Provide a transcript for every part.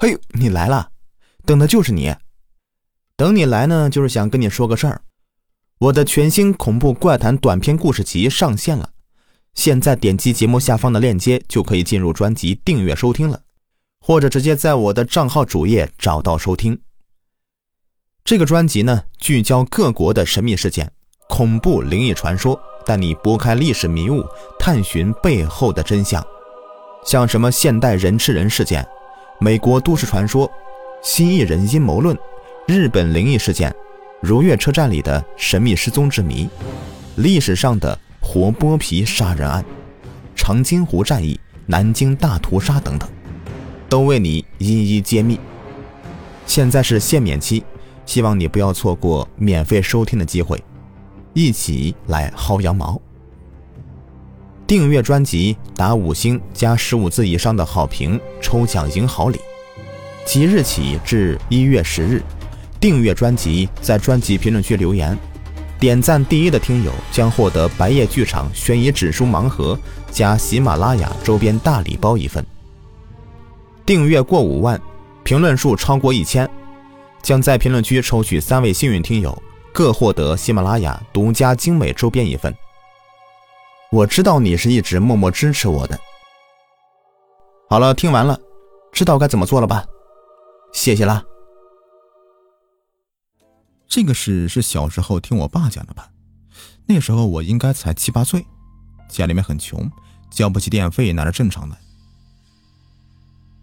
嘿，你来了，等的就是你。等你来呢，就是想跟你说个事儿。我的全新恐怖怪谈短篇故事集上线了，现在点击节目下方的链接就可以进入专辑订阅收听了，或者直接在我的账号主页找到收听。这个专辑呢，聚焦各国的神秘事件、恐怖灵异传说，带你拨开历史迷雾，探寻背后的真相。像什么现代人吃人事件。美国都市传说、蜥蜴人阴谋论、日本灵异事件、如月车站里的神秘失踪之谜、历史上的活剥皮杀人案、长津湖战役、南京大屠杀等等，都为你一一揭秘。现在是限免期，希望你不要错过免费收听的机会，一起来薅羊毛。订阅专辑打五星加十五字以上的好评，抽奖赢好礼。即日起至一月十日，订阅专辑在专辑评论区留言，点赞第一的听友将获得白夜剧场悬疑指数盲盒加喜马拉雅周边大礼包一份。订阅过五万，评论数超过一千，将在评论区抽取三位幸运听友，各获得喜马拉雅独家精美周边一份。我知道你是一直默默支持我的。好了，听完了，知道该怎么做了吧？谢谢啦。这个事是小时候听我爸讲的吧？那时候我应该才七八岁，家里面很穷，交不起电费那是正常的。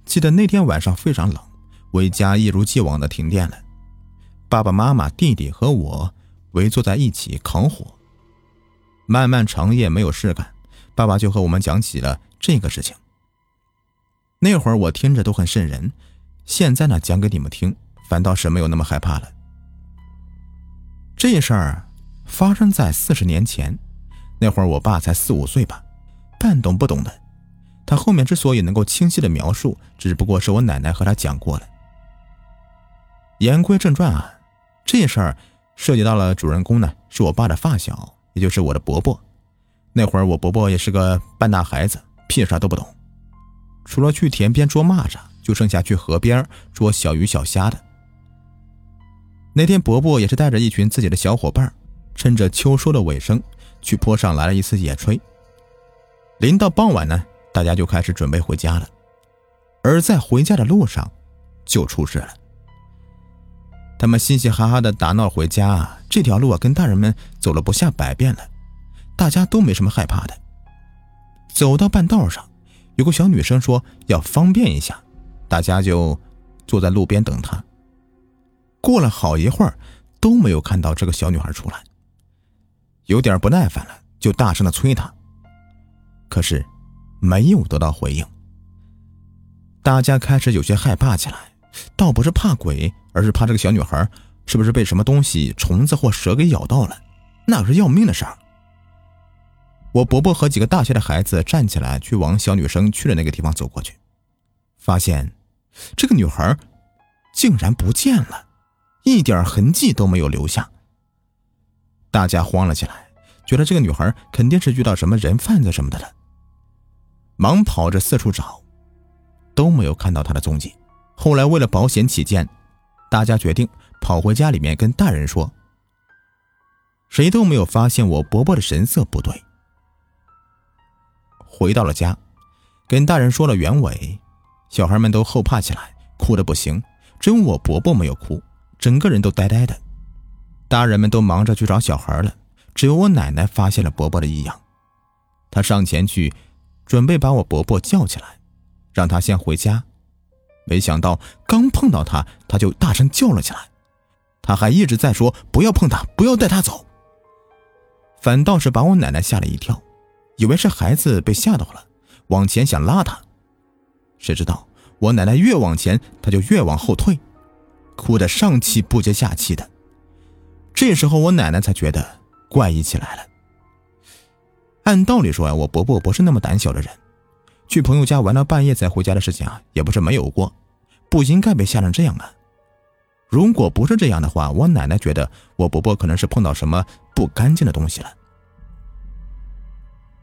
记得那天晚上非常冷，我家一如既往的停电了，爸爸妈妈、弟弟和我围坐在一起烤火。漫漫长夜没有事干，爸爸就和我们讲起了这个事情。那会儿我听着都很瘆人，现在呢讲给你们听，反倒是没有那么害怕了。这事儿发生在四十年前，那会儿我爸才四五岁吧，半懂不懂的。他后面之所以能够清晰的描述，只不过是我奶奶和他讲过了。言归正传啊，这事儿涉及到了主人公呢，是我爸的发小。也就是我的伯伯，那会儿我伯伯也是个半大孩子，屁啥都不懂，除了去田边捉蚂蚱，就剩下去河边捉小鱼小虾的。那天伯伯也是带着一群自己的小伙伴，趁着秋收的尾声，去坡上来了一次野炊。临到傍晚呢，大家就开始准备回家了，而在回家的路上，就出事了。他们嘻嘻哈哈的打闹回家，这条路啊，跟大人们走了不下百遍了，大家都没什么害怕的。走到半道上，有个小女生说要方便一下，大家就坐在路边等她。过了好一会儿，都没有看到这个小女孩出来，有点不耐烦了，就大声的催她，可是没有得到回应。大家开始有些害怕起来，倒不是怕鬼。而是怕这个小女孩是不是被什么东西、虫子或蛇给咬到了？那可是要命的事儿。我伯伯和几个大些的孩子站起来，去往小女生去的那个地方走过去，发现这个女孩竟然不见了，一点痕迹都没有留下。大家慌了起来，觉得这个女孩肯定是遇到什么人贩子什么的了，忙跑着四处找，都没有看到她的踪迹。后来为了保险起见。大家决定跑回家里面跟大人说，谁都没有发现我伯伯的神色不对。回到了家，跟大人说了原委，小孩们都后怕起来，哭的不行，只有我伯伯没有哭，整个人都呆呆的。大人们都忙着去找小孩了，只有我奶奶发现了伯伯的异样，她上前去，准备把我伯伯叫起来，让他先回家。没想到刚碰到他，他就大声叫了起来。他还一直在说：“不要碰他，不要带他走。”反倒是把我奶奶吓了一跳，以为是孩子被吓到了，往前想拉他。谁知道我奶奶越往前，他就越往后退，哭得上气不接下气的。这时候我奶奶才觉得怪异起来了。按道理说呀，我伯伯不是那么胆小的人。去朋友家玩到半夜才回家的事情啊，也不是没有过，不应该被吓成这样啊！如果不是这样的话，我奶奶觉得我伯伯可能是碰到什么不干净的东西了。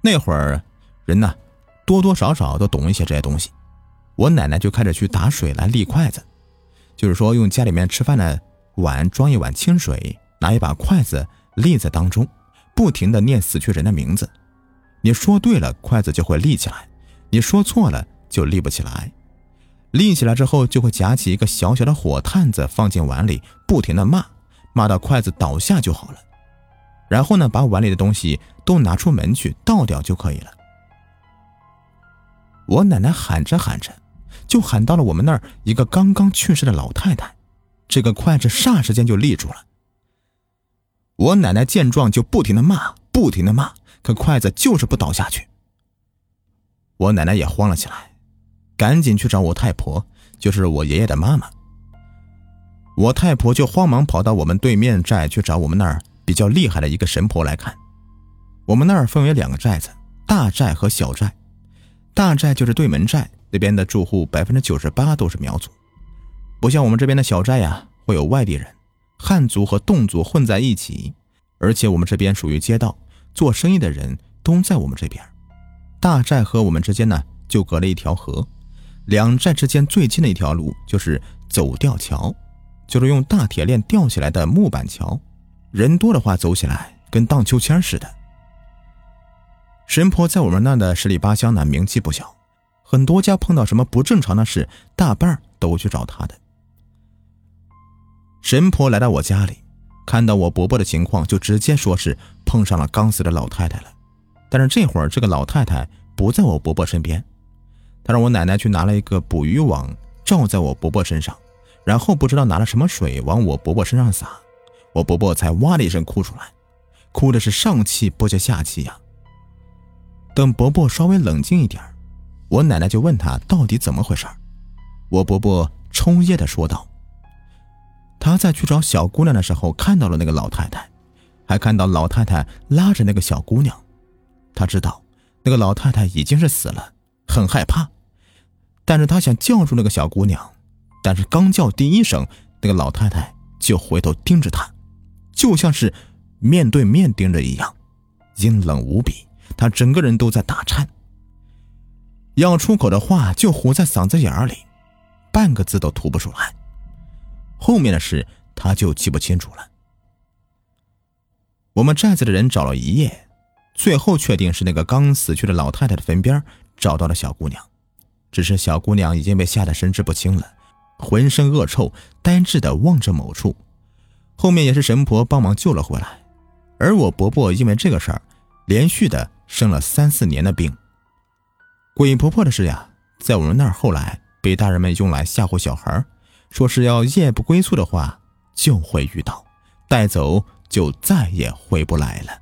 那会儿人呢，多多少少都懂一些这些东西，我奶奶就开始去打水来立筷子，就是说用家里面吃饭的碗装一碗清水，拿一把筷子立在当中，不停的念死去人的名字。你说对了，筷子就会立起来；你说错了，就立不起来。立起来之后，就会夹起一个小小的火炭子放进碗里，不停的骂，骂到筷子倒下就好了。然后呢，把碗里的东西都拿出门去倒掉就可以了。我奶奶喊着喊着，就喊到了我们那儿一个刚刚去世的老太太，这个筷子霎时间就立住了。我奶奶见状就不停的骂，不停的骂。可筷子就是不倒下去，我奶奶也慌了起来，赶紧去找我太婆，就是我爷爷的妈妈。我太婆就慌忙跑到我们对面寨去找我们那儿比较厉害的一个神婆来看。我们那儿分为两个寨子，大寨和小寨。大寨就是对门寨那边的住户，百分之九十八都是苗族，不像我们这边的小寨呀，会有外地人，汉族和侗族混在一起，而且我们这边属于街道。做生意的人都在我们这边，大寨和我们之间呢就隔了一条河，两寨之间最近的一条路就是走吊桥，就是用大铁链吊起来的木板桥，人多的话走起来跟荡秋千似的。神婆在我们那的十里八乡呢名气不小，很多家碰到什么不正常的事，大半都去找她的。神婆来到我家里。看到我伯伯的情况，就直接说是碰上了刚死的老太太了。但是这会儿这个老太太不在我伯伯身边，他让我奶奶去拿了一个捕鱼网罩在我伯伯身上，然后不知道拿了什么水往我伯伯身上洒，我伯伯才哇的一声哭出来，哭的是上气不接下气呀。等伯伯稍微冷静一点，我奶奶就问他到底怎么回事我伯伯抽噎的说道。他在去找小姑娘的时候，看到了那个老太太，还看到老太太拉着那个小姑娘。他知道那个老太太已经是死了，很害怕，但是他想叫住那个小姑娘，但是刚叫第一声，那个老太太就回头盯着他，就像是面对面盯着一样，阴冷无比。他整个人都在打颤，要出口的话就糊在嗓子眼里，半个字都吐不出来。后面的事他就记不清楚了。我们寨子的人找了一夜，最后确定是那个刚死去的老太太的坟边找到了小姑娘，只是小姑娘已经被吓得神志不清了，浑身恶臭，呆滞的望着某处。后面也是神婆帮忙救了回来，而我伯伯因为这个事儿，连续的生了三四年的病。鬼婆婆的事呀，在我们那儿后来被大人们用来吓唬小孩说是要夜不归宿的话，就会遇到，带走就再也回不来了。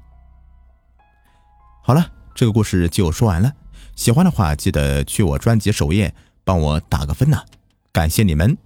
好了，这个故事就说完了。喜欢的话，记得去我专辑首页帮我打个分呐，感谢你们。